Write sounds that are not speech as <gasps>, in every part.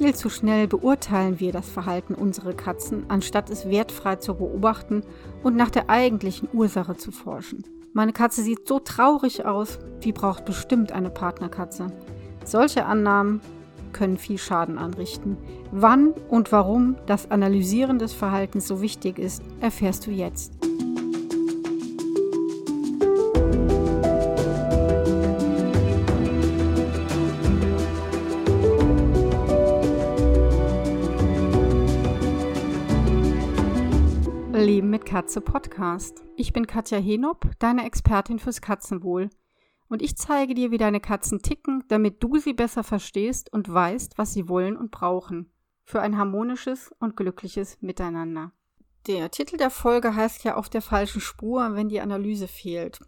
Viel zu schnell beurteilen wir das Verhalten unserer Katzen, anstatt es wertfrei zu beobachten und nach der eigentlichen Ursache zu forschen. Meine Katze sieht so traurig aus, die braucht bestimmt eine Partnerkatze. Solche Annahmen können viel Schaden anrichten. Wann und warum das Analysieren des Verhaltens so wichtig ist, erfährst du jetzt. Mit Katze Podcast. Ich bin Katja Henop, deine Expertin fürs Katzenwohl. Und ich zeige dir, wie deine Katzen ticken, damit du sie besser verstehst und weißt, was sie wollen und brauchen. Für ein harmonisches und glückliches Miteinander. Der Titel der Folge heißt ja auf der falschen Spur, wenn die Analyse fehlt.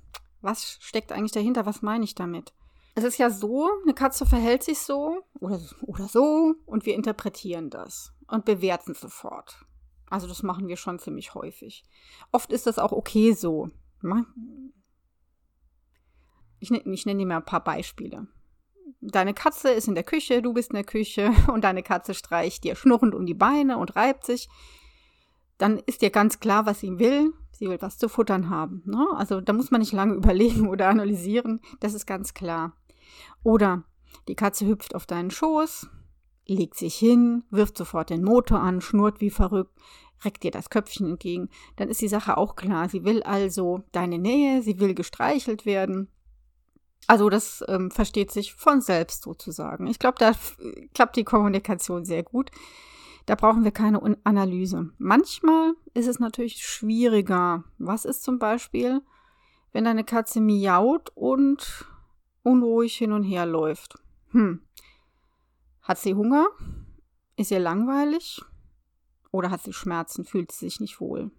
Was steckt eigentlich dahinter? Was meine ich damit? Es ist ja so, eine Katze verhält sich so oder, oder so und wir interpretieren das und bewerten sofort. Also das machen wir schon ziemlich häufig. Oft ist das auch okay so. Ich, ich nenne dir mal ein paar Beispiele. Deine Katze ist in der Küche, du bist in der Küche <laughs> und deine Katze streicht dir schnurrend um die Beine und reibt sich. Dann ist dir ganz klar, was sie will. Sie will was zu futtern haben. Ne? Also da muss man nicht lange <laughs> überlegen oder analysieren. Das ist ganz klar. Oder die Katze hüpft auf deinen Schoß, legt sich hin, wirft sofort den Motor an, schnurrt wie verrückt, reckt dir das Köpfchen entgegen. Dann ist die Sache auch klar. Sie will also deine Nähe, sie will gestreichelt werden. Also das ähm, versteht sich von selbst sozusagen. Ich glaube, da klappt die Kommunikation sehr gut. Da brauchen wir keine Analyse. Manchmal ist es natürlich schwieriger. Was ist zum Beispiel, wenn deine Katze miaut und unruhig hin und her läuft? Hm. Hat sie Hunger? Ist ihr langweilig? Oder hat sie Schmerzen? Fühlt sie sich nicht wohl?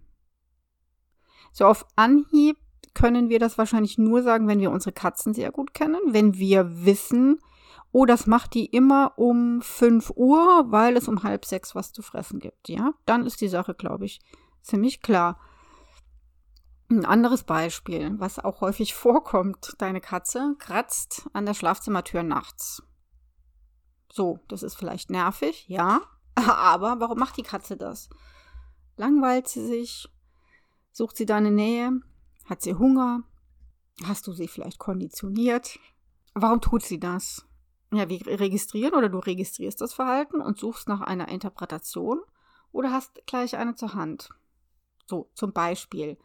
So auf Anhieb können wir das wahrscheinlich nur sagen, wenn wir unsere Katzen sehr gut kennen, wenn wir wissen, oh, das macht die immer um 5 Uhr, weil es um halb sechs was zu fressen gibt. Ja, dann ist die Sache, glaube ich, ziemlich klar. Ein anderes Beispiel, was auch häufig <laughs> vorkommt, deine Katze kratzt an der Schlafzimmertür nachts. So, das ist vielleicht nervig, ja, <laughs> aber warum macht die Katze das? Langweilt sie sich? Sucht sie deine Nähe? Hat sie Hunger? Hast du sie vielleicht konditioniert? Warum tut sie das? Ja, wir registrieren oder du registrierst das Verhalten und suchst nach einer Interpretation oder hast gleich eine zur Hand. So, zum Beispiel,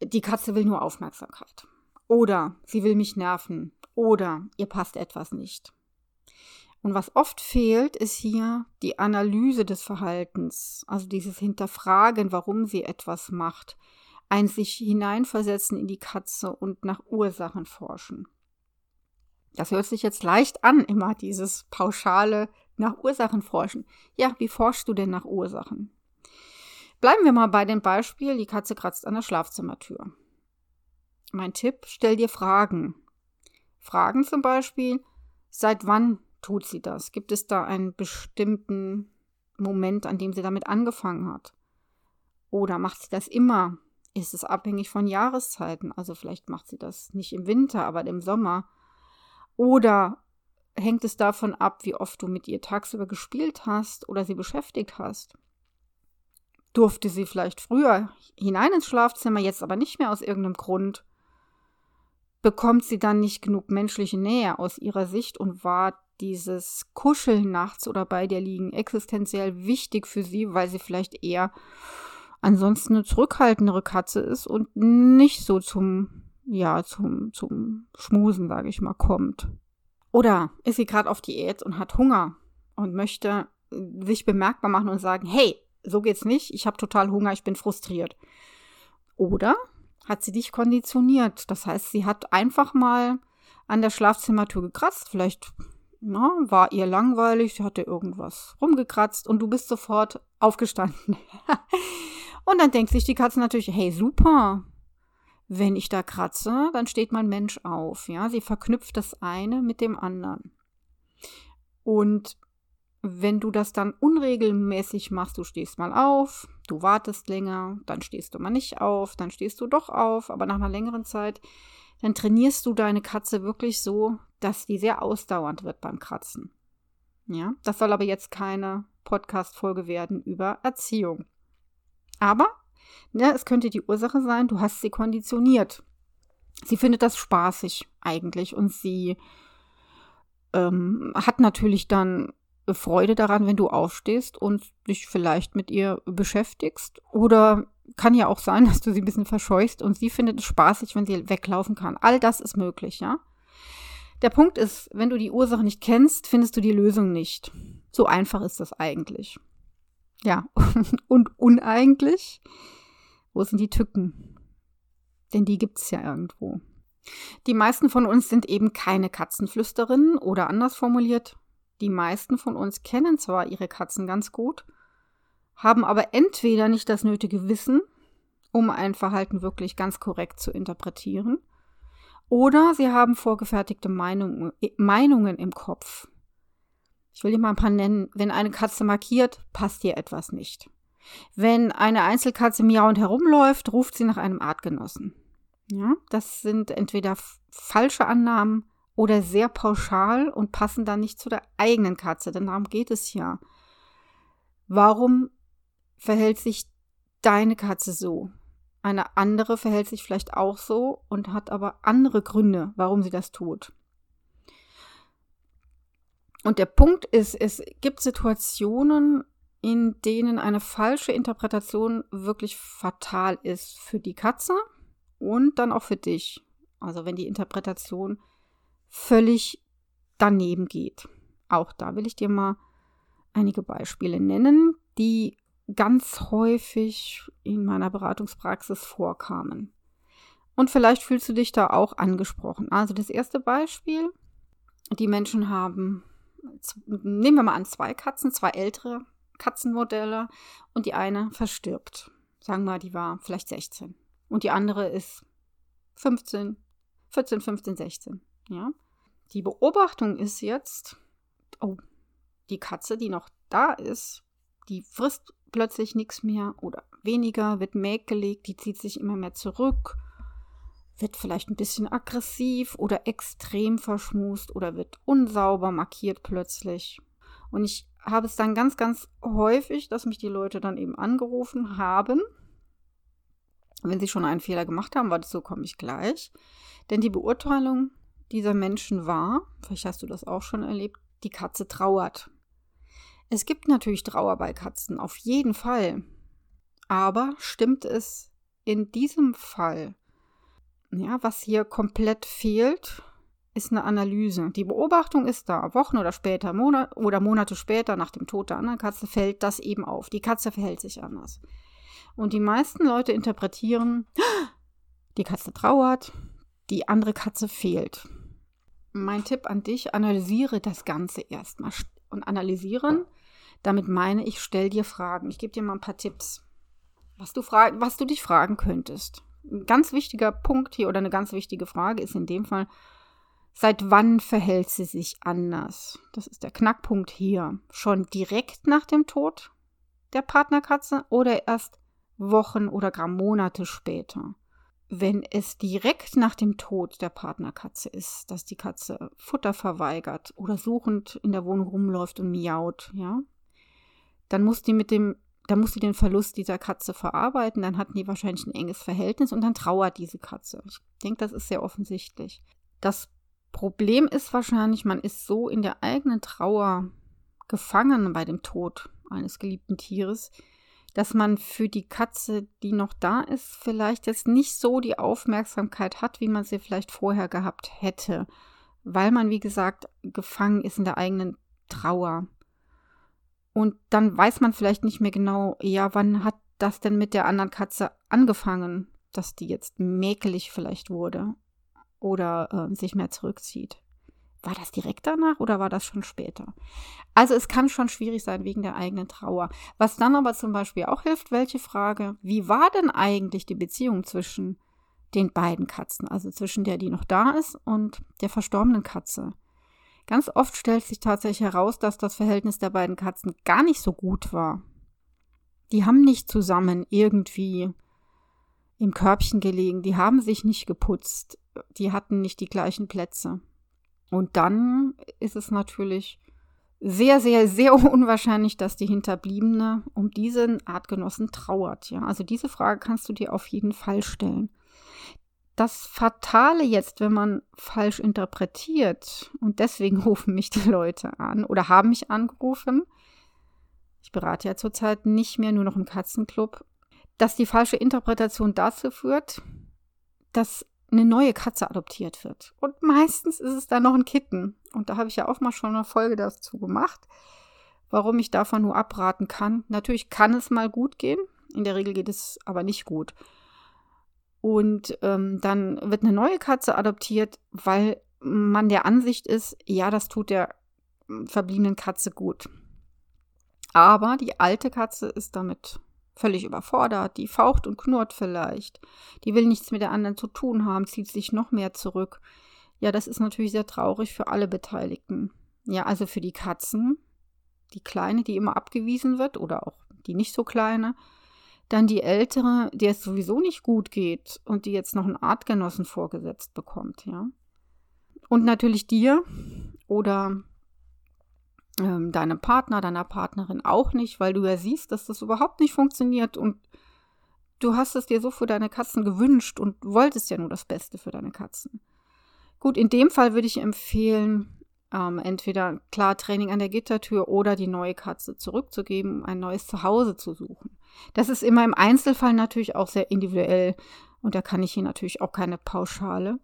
die Katze will nur Aufmerksamkeit. Oder sie will mich nerven. Oder ihr passt etwas nicht. Und was oft fehlt, ist hier die Analyse des Verhaltens, also dieses Hinterfragen, warum sie etwas macht, ein sich hineinversetzen in die Katze und nach Ursachen forschen. Das hört sich jetzt leicht an, immer dieses pauschale nach Ursachen forschen. Ja, wie forschst du denn nach Ursachen? Bleiben wir mal bei dem Beispiel, die Katze kratzt an der Schlafzimmertür. Mein Tipp, stell dir Fragen. Fragen zum Beispiel, seit wann tut sie das? Gibt es da einen bestimmten Moment, an dem sie damit angefangen hat? Oder macht sie das immer? Ist es abhängig von Jahreszeiten? Also vielleicht macht sie das nicht im Winter, aber im Sommer. Oder hängt es davon ab, wie oft du mit ihr tagsüber gespielt hast oder sie beschäftigt hast? Durfte sie vielleicht früher hinein ins Schlafzimmer, jetzt aber nicht mehr aus irgendeinem Grund? Bekommt sie dann nicht genug menschliche Nähe aus ihrer Sicht und war dieses Kuscheln nachts oder bei dir liegen existenziell wichtig für sie, weil sie vielleicht eher ansonsten eine zurückhaltendere Katze ist und nicht so zum, ja, zum, zum Schmusen, sage ich mal, kommt. Oder ist sie gerade auf Diät und hat Hunger und möchte sich bemerkbar machen und sagen, hey, so geht's nicht, ich habe total Hunger, ich bin frustriert. Oder hat sie dich konditioniert? Das heißt, sie hat einfach mal an der Schlafzimmertür gekratzt, vielleicht na, war ihr langweilig, sie hatte irgendwas rumgekratzt und du bist sofort aufgestanden. <laughs> und dann denkt sich die Katze natürlich, hey, super. Wenn ich da kratze, dann steht mein Mensch auf. Ja, sie verknüpft das eine mit dem anderen. Und wenn du das dann unregelmäßig machst, du stehst mal auf, du wartest länger, dann stehst du mal nicht auf, dann stehst du doch auf, aber nach einer längeren Zeit, dann trainierst du deine Katze wirklich so, dass die sehr ausdauernd wird beim Kratzen. Ja, das soll aber jetzt keine Podcast-Folge werden über Erziehung. Aber ja, es könnte die Ursache sein, du hast sie konditioniert. Sie findet das spaßig eigentlich und sie ähm, hat natürlich dann Freude daran, wenn du aufstehst und dich vielleicht mit ihr beschäftigst. Oder kann ja auch sein, <laughs> dass du sie ein bisschen verscheuchst und sie findet es spaßig, wenn sie weglaufen kann. All das ist möglich, ja. Der Punkt ist, wenn du die Ursache nicht kennst, findest du die Lösung nicht. So einfach ist das eigentlich. Ja, <laughs> und uneigentlich? Wo sind die Tücken? Denn die gibt es ja irgendwo. Die meisten von uns sind eben keine Katzenflüsterinnen oder anders formuliert, die meisten von uns kennen zwar ihre Katzen ganz gut, haben aber entweder nicht das nötige Wissen, um ein Verhalten wirklich ganz korrekt zu interpretieren, oder sie haben vorgefertigte Meinung, Meinungen im Kopf. Ich will dir mal ein paar nennen. Wenn eine Katze markiert, passt ihr etwas nicht. Wenn eine Einzelkatze miauend herumläuft, ruft sie nach einem Artgenossen. Ja, das sind entweder falsche Annahmen oder sehr pauschal und passen dann nicht zu der eigenen Katze, denn darum geht es ja. Warum verhält sich deine Katze so? Eine andere verhält sich vielleicht auch so und hat aber andere Gründe, warum sie das tut. Und der Punkt ist, es gibt Situationen, in denen eine falsche Interpretation wirklich fatal ist für die Katze und dann auch für dich. Also wenn die Interpretation völlig daneben geht. Auch da will ich dir mal einige Beispiele nennen, die ganz häufig in meiner Beratungspraxis vorkamen. Und vielleicht fühlst du dich da auch angesprochen. Also das erste Beispiel, die Menschen haben, nehmen wir mal an, zwei Katzen, zwei ältere Katzenmodelle und die eine verstirbt. Sagen wir mal, die war vielleicht 16 und die andere ist 15, 14, 15, 16. Ja. Die Beobachtung ist jetzt, oh, die Katze, die noch da ist, die frisst plötzlich nichts mehr oder weniger, wird mäkelig, die zieht sich immer mehr zurück, wird vielleicht ein bisschen aggressiv oder extrem verschmust oder wird unsauber markiert plötzlich. Und ich habe es dann ganz, ganz häufig, dass mich die Leute dann eben angerufen haben. Wenn sie schon einen Fehler gemacht haben, weil so komme ich gleich. Denn die Beurteilung dieser Menschen war, vielleicht hast du das auch schon erlebt, die Katze trauert. Es gibt natürlich Trauer bei Katzen, auf jeden Fall. Aber stimmt es in diesem Fall? Ja, was hier komplett fehlt, ist eine Analyse. Die Beobachtung ist da. Wochen oder später, Monat oder Monate später, nach dem Tod der anderen Katze, fällt das eben auf. Die Katze verhält sich anders. Und die meisten Leute interpretieren, <gasps> die Katze trauert, die andere Katze fehlt. Mein Tipp an dich, analysiere das Ganze erstmal. Und analysieren, damit meine ich, stell dir Fragen. Ich gebe dir mal ein paar Tipps, was du, was du dich fragen könntest. Ein ganz wichtiger Punkt hier oder eine ganz wichtige Frage ist in dem Fall, Seit wann verhält sie sich anders? Das ist der Knackpunkt hier. Schon direkt nach dem Tod der Partnerkatze oder erst Wochen oder gar Monate später? Wenn es direkt nach dem Tod der Partnerkatze ist, dass die Katze Futter verweigert oder suchend in der Wohnung rumläuft und miaut, ja, dann muss die mit dem, dann muss sie den Verlust dieser Katze verarbeiten, dann hatten die wahrscheinlich ein enges Verhältnis und dann trauert diese Katze. Ich denke, das ist sehr offensichtlich. Das Problem ist wahrscheinlich, man ist so in der eigenen Trauer gefangen bei dem Tod eines geliebten Tieres, dass man für die Katze, die noch da ist, vielleicht jetzt nicht so die Aufmerksamkeit hat, wie man sie vielleicht vorher gehabt hätte, weil man, wie gesagt, gefangen ist in der eigenen Trauer. Und dann weiß man vielleicht nicht mehr genau, ja, wann hat das denn mit der anderen Katze angefangen, dass die jetzt mäkelig vielleicht wurde oder äh, sich mehr zurückzieht. War das direkt danach oder war das schon später? Also es kann schon schwierig sein wegen der eigenen Trauer. Was dann aber zum Beispiel auch hilft, welche Frage, wie war denn eigentlich die Beziehung zwischen den beiden Katzen, also zwischen der, die noch da ist und der verstorbenen Katze? Ganz oft stellt sich tatsächlich heraus, dass das Verhältnis der beiden Katzen gar nicht so gut war. Die haben nicht zusammen irgendwie im Körbchen gelegen, die haben sich nicht geputzt, die hatten nicht die gleichen Plätze. Und dann ist es natürlich sehr, sehr, sehr <laughs> unwahrscheinlich, dass die Hinterbliebene um diesen Artgenossen trauert. Ja, also diese Frage kannst du dir auf jeden Fall stellen. Das Fatale jetzt, wenn man falsch interpretiert, und deswegen <laughs> rufen mich die Leute an oder haben mich angerufen, ich berate ja zurzeit nicht mehr nur noch im Katzenclub, dass die falsche Interpretation dazu führt, dass eine neue Katze adoptiert wird. Und meistens ist es dann noch ein Kitten. Und da habe ich ja auch mal schon eine Folge dazu gemacht, warum ich davon nur abraten kann. Natürlich kann es mal gut gehen. In der Regel geht es aber nicht gut. Und ähm, dann wird eine neue Katze adoptiert, weil man der Ansicht ist, ja, das tut der verbliebenen Katze gut. Aber die alte Katze ist damit völlig überfordert, die faucht und knurrt vielleicht, die will nichts mit der anderen zu tun haben, zieht sich noch mehr zurück. Ja, das ist natürlich sehr traurig für alle Beteiligten. Ja, also für die Katzen, die kleine, die immer abgewiesen wird oder auch die nicht so kleine, dann die ältere, der es sowieso nicht gut geht und die jetzt noch einen Artgenossen vorgesetzt bekommt, ja. Und natürlich dir oder ähm, deinem Partner, deiner Partnerin auch nicht, weil du ja siehst, dass das überhaupt nicht funktioniert und du hast es dir so für deine Katzen gewünscht und wolltest ja nur das Beste für deine Katzen. Gut, in dem Fall würde ich empfehlen, ähm, entweder klar Training an der Gittertür oder die neue Katze zurückzugeben, ein neues Zuhause zu suchen. Das ist immer im Einzelfall natürlich auch sehr individuell und da kann ich hier natürlich auch keine pauschale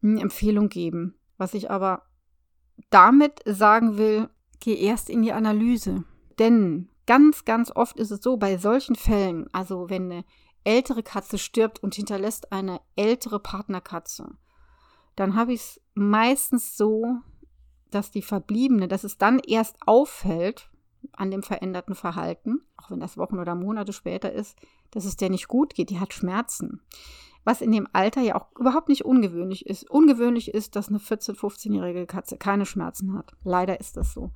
hm, Empfehlung geben. Was ich aber damit sagen will, geh erst in die Analyse. Denn ganz, ganz oft ist es so, bei solchen Fällen, also wenn eine ältere Katze stirbt und hinterlässt eine ältere Partnerkatze, dann habe ich es meistens so, dass die Verbliebene, dass es dann erst auffällt an dem veränderten Verhalten, auch wenn das Wochen oder Monate später ist, dass es der nicht gut geht, die hat Schmerzen was in dem Alter ja auch überhaupt nicht ungewöhnlich ist. Ungewöhnlich ist, dass eine 14-, 15-jährige Katze keine Schmerzen hat. Leider ist das so.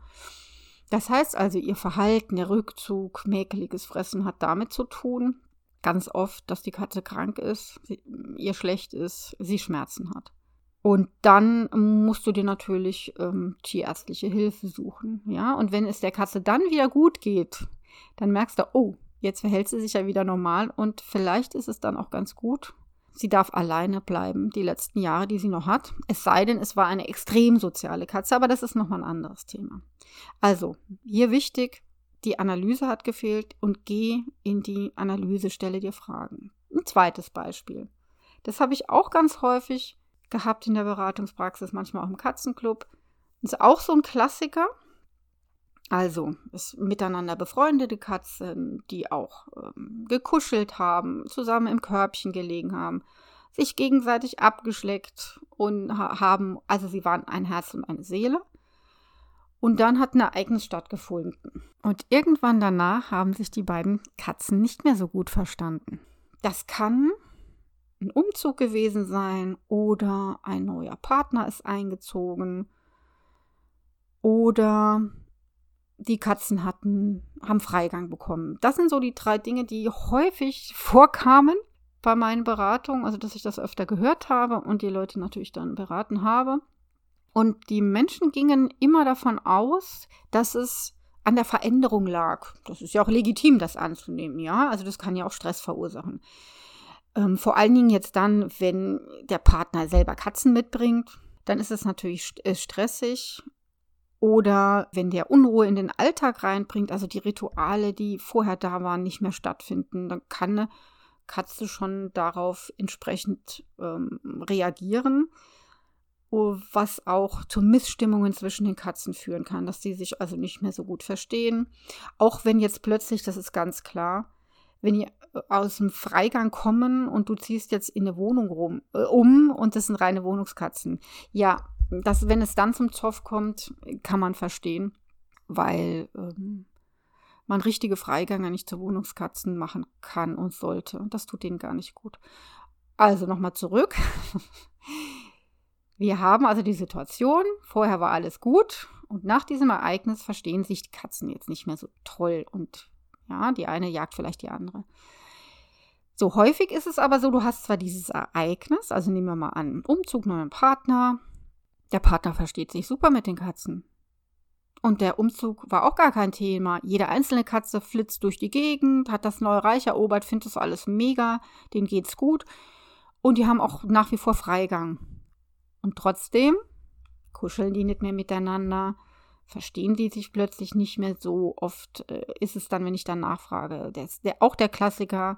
Das heißt also, ihr Verhalten, der Rückzug, mäkeliges Fressen hat damit zu tun, ganz oft, dass die Katze krank ist, sie, ihr schlecht ist, sie Schmerzen hat. Und dann musst du dir natürlich ähm, tierärztliche Hilfe suchen. Ja, und wenn es der Katze dann wieder gut geht, dann merkst du, oh, jetzt verhält sie sich ja wieder normal und vielleicht ist es dann auch ganz gut, Sie darf alleine bleiben, die letzten Jahre, die sie noch hat. Es sei denn, es war eine extrem soziale Katze, aber das ist nochmal ein anderes Thema. Also, hier wichtig, die Analyse hat gefehlt und geh in die Analyse, stelle dir Fragen. Ein zweites Beispiel. Das habe ich auch ganz häufig gehabt in der Beratungspraxis, manchmal auch im Katzenclub. Ist auch so ein Klassiker. Also, es miteinander befreundete Katzen, die auch ähm, gekuschelt haben, zusammen im Körbchen gelegen haben, sich gegenseitig abgeschleckt und ha haben, also sie waren ein Herz und eine Seele. Und dann hat ein Ereignis stattgefunden. Und irgendwann danach haben sich die beiden Katzen nicht mehr so gut verstanden. Das kann ein Umzug gewesen sein oder ein neuer Partner ist eingezogen oder die Katzen hatten, haben Freigang bekommen. Das sind so die drei Dinge, die häufig <laughs> vorkamen bei meinen Beratungen, also dass ich das öfter gehört habe und die Leute natürlich dann beraten habe. Und die Menschen gingen immer davon aus, dass es an der Veränderung lag. Das ist ja auch legitim, das anzunehmen, ja. Also das kann ja auch Stress verursachen. Ähm, vor allen Dingen jetzt dann, wenn der Partner selber Katzen mitbringt, dann ist es natürlich äh, stressig oder wenn der Unruhe in den Alltag reinbringt, also die Rituale, die vorher da waren, nicht mehr stattfinden, dann kann eine Katze schon darauf entsprechend ähm, reagieren, was auch zu Missstimmungen zwischen den Katzen führen kann, dass die sich also nicht mehr so gut verstehen. Auch wenn jetzt plötzlich, das ist ganz klar, wenn äh, aus dem Freigang kommen und du ziehst jetzt in eine Wohnung rum, äh, um und das sind reine Wohnungskatzen. Ja, das, wenn es dann zum Zoff kommt, kann man verstehen, weil ähm, man richtige Freigänge nicht zu Wohnungskatzen machen kann und sollte. Das tut denen gar nicht gut. Also nochmal zurück. Wir haben also die Situation, vorher war alles gut und nach diesem Ereignis verstehen sich die Katzen jetzt nicht mehr so toll und ja, die eine jagt vielleicht die andere. So häufig ist es aber so, du hast zwar dieses Ereignis, also nehmen wir mal an, Umzug, neuen Partner, der Partner versteht sich super mit den Katzen. Und der Umzug war auch gar kein Thema. Jede einzelne Katze flitzt durch die Gegend, hat das neue Reich erobert, findet das alles mega, denen geht's gut. Und die haben auch nach wie vor Freigang. Und trotzdem kuscheln die nicht mehr miteinander, verstehen die sich plötzlich nicht mehr so oft. Äh, ist es dann, wenn ich dann nachfrage, der, der, auch der Klassiker,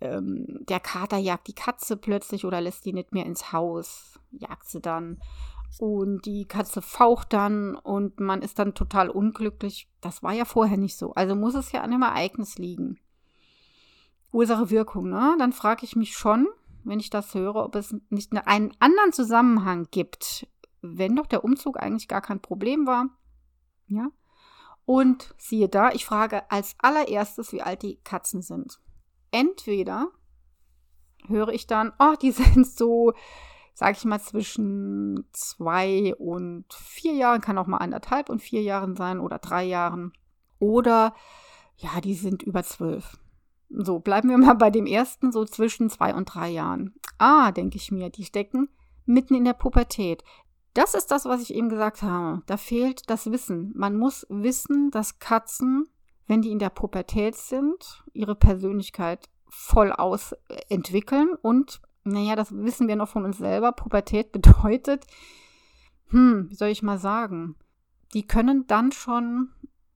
ähm, der Kater jagt die Katze plötzlich oder lässt die nicht mehr ins Haus, jagt sie dann und die Katze faucht dann und man ist dann total unglücklich. Das war ja vorher nicht so. Also muss es ja an dem Ereignis liegen. Ursache Wirkung, ne? Dann frage ich mich schon, wenn ich das höre, ob es nicht einen anderen Zusammenhang gibt, wenn doch der Umzug eigentlich gar kein Problem war. Ja? Und siehe da, ich frage als allererstes, wie alt die Katzen sind. Entweder höre ich dann, oh, die <laughs> sind so sage ich mal, zwischen zwei und vier Jahren, kann auch mal anderthalb und vier Jahren sein oder drei Jahren. Oder ja, die sind über zwölf. So, bleiben wir mal bei dem ersten, so zwischen zwei und drei Jahren. Ah, denke ich mir, die stecken mitten in der Pubertät. Das ist das, was ich eben gesagt habe. Da fehlt das Wissen. Man muss wissen, dass Katzen, wenn die in der Pubertät sind, ihre Persönlichkeit voll ausentwickeln und naja, das wissen wir noch von uns selber. Pubertät <laughs> bedeutet, hm, wie soll ich mal sagen, die können dann schon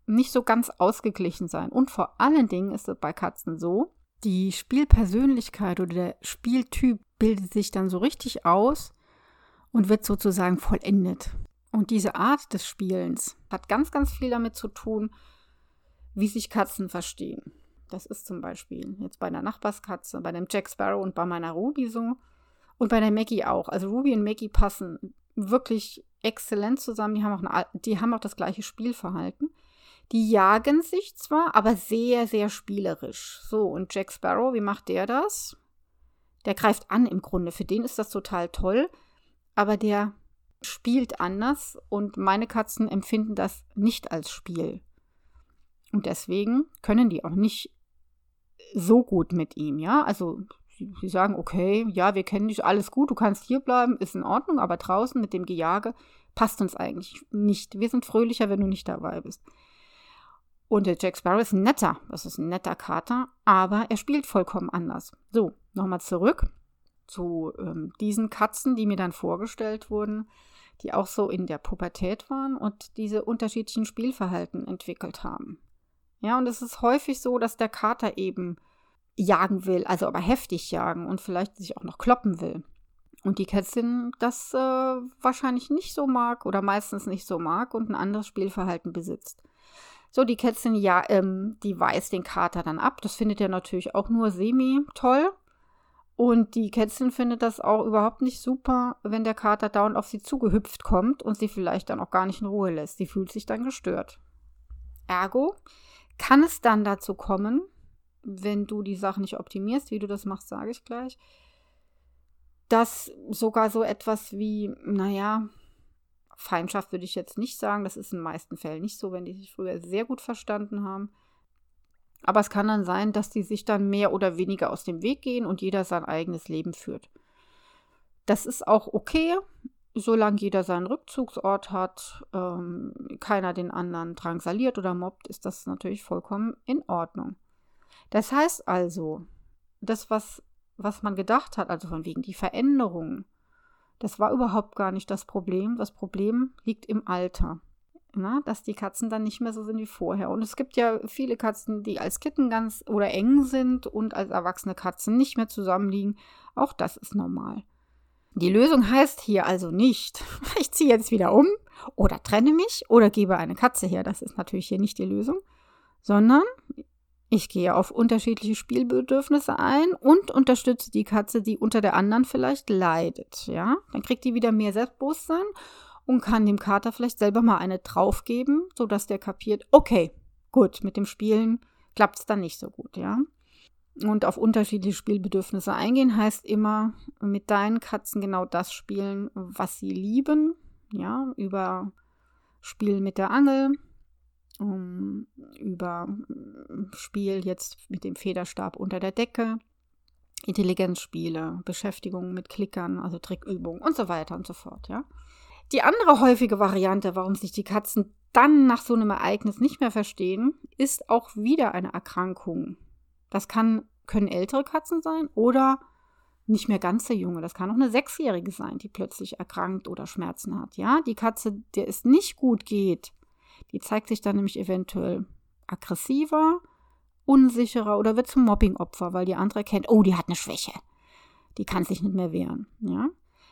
nicht so ganz ausgeglichen sein. Und vor allen Dingen ist es bei Katzen so, die Spielpersönlichkeit oder der Spieltyp bildet sich dann so richtig aus und wird sozusagen vollendet. Und diese Art des Spielens hat ganz, ganz viel damit zu tun, wie sich Katzen verstehen. Das ist zum Beispiel jetzt bei der Nachbarskatze, bei dem Jack Sparrow und bei meiner Ruby so. Und bei der Maggie auch. Also Ruby und Maggie passen wirklich exzellent zusammen. Die haben auch, eine, die haben auch das gleiche Spielverhalten. Die jagen sich zwar, aber sehr, sehr spielerisch. So, und Jack Sparrow, wie macht der das? Der greift an im Grunde. Für den ist das total toll. Aber der spielt anders und meine Katzen empfinden das nicht als Spiel. Und deswegen können die auch nicht so gut mit ihm, ja. Also sie sagen, okay, ja, wir kennen dich, alles gut, du kannst hier bleiben, ist in Ordnung, aber draußen mit dem Gejage passt uns eigentlich nicht. Wir sind fröhlicher, wenn du nicht dabei bist. Und der Jack Sparrow ist netter, das ist ein netter Kater, aber er spielt vollkommen anders. So, nochmal zurück zu ähm, diesen Katzen, die mir dann vorgestellt wurden, die auch so in der Pubertät waren und diese unterschiedlichen Spielverhalten entwickelt haben. Ja, und es ist häufig so, dass der Kater eben jagen will, also aber heftig jagen und vielleicht sich auch noch kloppen will. Und die Kätzchen das äh, wahrscheinlich nicht so mag oder meistens nicht so mag und ein anderes Spielverhalten besitzt. So, die Kätzchen, ja, ähm, die weist den Kater dann ab. Das findet er natürlich auch nur semi toll. Und die Kätzchen findet das auch überhaupt nicht super, wenn der Kater dauernd auf sie zugehüpft kommt und sie vielleicht dann auch gar nicht in Ruhe lässt. Sie fühlt sich dann gestört. Ergo kann es dann dazu kommen, wenn du die Sachen nicht optimierst, wie du das machst, sage ich gleich, dass sogar so etwas wie, naja, Feindschaft würde ich jetzt nicht sagen, das ist in den meisten Fällen nicht so, wenn die sich früher sehr gut verstanden haben. Aber es kann dann sein, dass die sich dann mehr oder weniger aus dem Weg gehen und jeder sein eigenes Leben führt. Das ist auch okay solange jeder seinen Rückzugsort hat, ähm, keiner den anderen drangsaliert oder mobbt, ist das natürlich vollkommen in Ordnung. Das heißt also, das, was, was man gedacht hat, also von wegen die Veränderung, das war überhaupt gar nicht das Problem. Das Problem liegt im Alter. Na, dass die Katzen dann nicht mehr so sind wie vorher. Und es gibt ja viele Katzen, die als Kitten ganz oder eng sind und als erwachsene Katzen nicht mehr zusammenliegen. Auch das ist normal. Die Lösung heißt hier also nicht, <laughs> ich ziehe jetzt wieder um oder trenne mich oder gebe eine Katze her. Das ist natürlich hier nicht die Lösung, sondern ich gehe auf unterschiedliche Spielbedürfnisse ein und unterstütze die Katze, die unter der anderen vielleicht leidet. Ja, dann kriegt die wieder mehr Selbstbewusstsein und kann dem Kater vielleicht selber mal eine draufgeben, sodass der kapiert, okay, gut, mit dem Spielen klappt es dann nicht so gut, ja. Und auf unterschiedliche Spielbedürfnisse eingehen heißt immer mit deinen Katzen genau das spielen, was sie lieben. Ja, über Spielen mit der Angel, um, über Spiel jetzt mit dem Federstab unter der Decke, Intelligenzspiele, Beschäftigung mit Klickern, also Trickübungen und so weiter und so fort, ja. Die andere häufige Variante, warum sich die Katzen dann nach so einem Ereignis nicht mehr verstehen, ist auch wieder eine Erkrankung. Das kann, können ältere Katzen sein oder nicht mehr ganz der Junge. Das kann auch eine Sechsjährige sein, die plötzlich erkrankt oder Schmerzen hat. Ja, die Katze, der es nicht gut geht, die zeigt sich dann nämlich eventuell aggressiver, unsicherer oder wird zum Mobbingopfer, weil die andere kennt, oh, die hat eine Schwäche. Die kann sich nicht mehr wehren. Ja,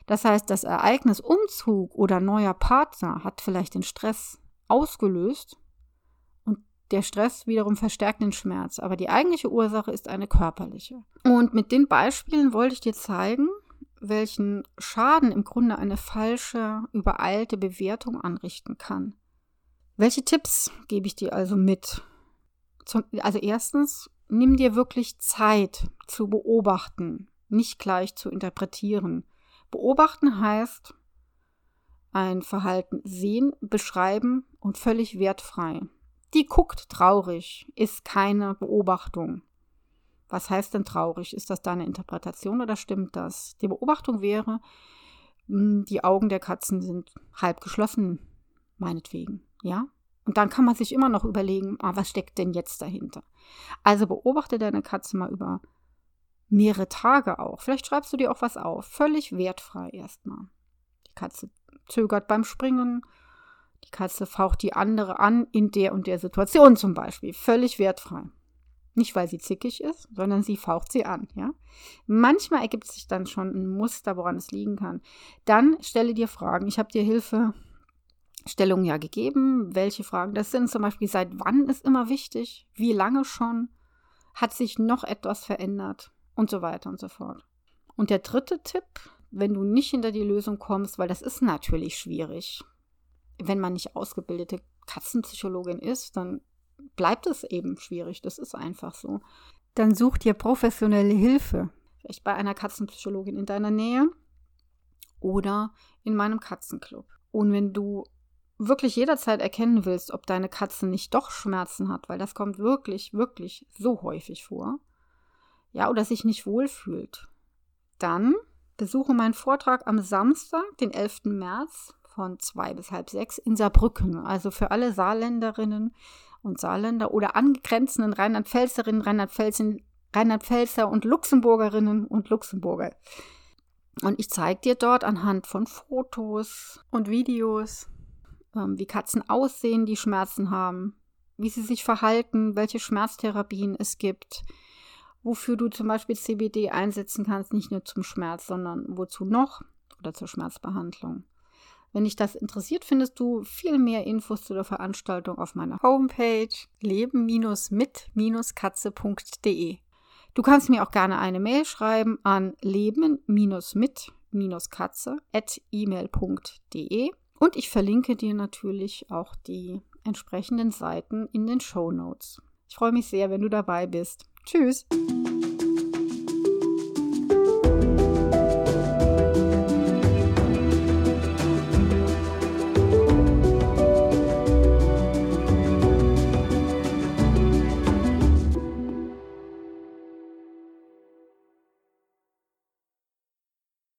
das heißt, das Ereignis Umzug oder neuer Partner hat vielleicht den Stress ausgelöst der Stress wiederum verstärkt den Schmerz. Aber die eigentliche Ursache ist eine körperliche. Und mit den Beispielen wollte ich dir zeigen, welchen Schaden im Grunde eine falsche, übereilte Bewertung anrichten kann. Welche Tipps gebe ich dir also mit? Zum, also erstens, nimm dir wirklich Zeit zu beobachten, nicht gleich zu interpretieren. Beobachten heißt ein Verhalten sehen, beschreiben und völlig wertfrei. Die guckt traurig, ist keine Beobachtung. Was heißt denn traurig? Ist das deine Interpretation oder stimmt das? Die Beobachtung wäre, hm, die Augen der Katzen sind halb geschlossen, meinetwegen, ja? Und dann kann man sich immer noch überlegen, ah, was steckt denn jetzt dahinter? Also beobachte deine Katze mal über mehrere Tage auch. Vielleicht schreibst du dir auch was auf. Völlig wertfrei erstmal. Die Katze zögert beim Springen. Die Katze faucht die andere an in der und der Situation zum Beispiel. Völlig wertfrei. Nicht, weil sie zickig ist, sondern sie faucht sie an, ja. Manchmal ergibt sich dann schon ein Muster, woran es liegen kann. Dann stelle dir Fragen. Ich habe dir Hilfestellungen ja gegeben, welche Fragen das sind. Zum Beispiel, seit wann ist immer wichtig? Wie lange schon? Hat sich noch etwas verändert? und so weiter und so fort. Und der dritte Tipp, wenn du nicht hinter die Lösung kommst, weil das ist natürlich schwierig, wenn man nicht ausgebildete Katzenpsychologin ist, dann bleibt es eben schwierig. Das ist einfach so. Dann such dir professionelle Hilfe. Vielleicht bei einer Katzenpsychologin in deiner Nähe oder in meinem Katzenclub. Und wenn du wirklich jederzeit erkennen willst, ob deine Katze nicht doch Schmerzen hat, weil das kommt wirklich, wirklich so häufig vor, ja, oder sich nicht wohlfühlt, dann besuche meinen Vortrag am Samstag, den 11. März von zwei bis halb sechs in Saarbrücken. Also für alle Saarländerinnen und Saarländer oder angrenzenden Rheinland-Pfälzerinnen, Rheinland-Pfälzer Rheinland und Luxemburgerinnen und Luxemburger. Und ich zeige dir dort anhand von Fotos und Videos, ähm, wie Katzen aussehen, die Schmerzen haben, wie sie sich verhalten, welche Schmerztherapien es gibt, wofür du zum Beispiel CBD einsetzen kannst, nicht nur zum Schmerz, sondern wozu noch oder zur Schmerzbehandlung. Wenn dich das interessiert, findest du viel mehr Infos zu der Veranstaltung auf meiner Homepage leben-mit-katze.de. Du kannst mir auch gerne eine Mail schreiben an leben-mit-katze.email.de und ich verlinke dir natürlich auch die entsprechenden Seiten in den Show Notes. Ich freue mich sehr, wenn du dabei bist. Tschüss.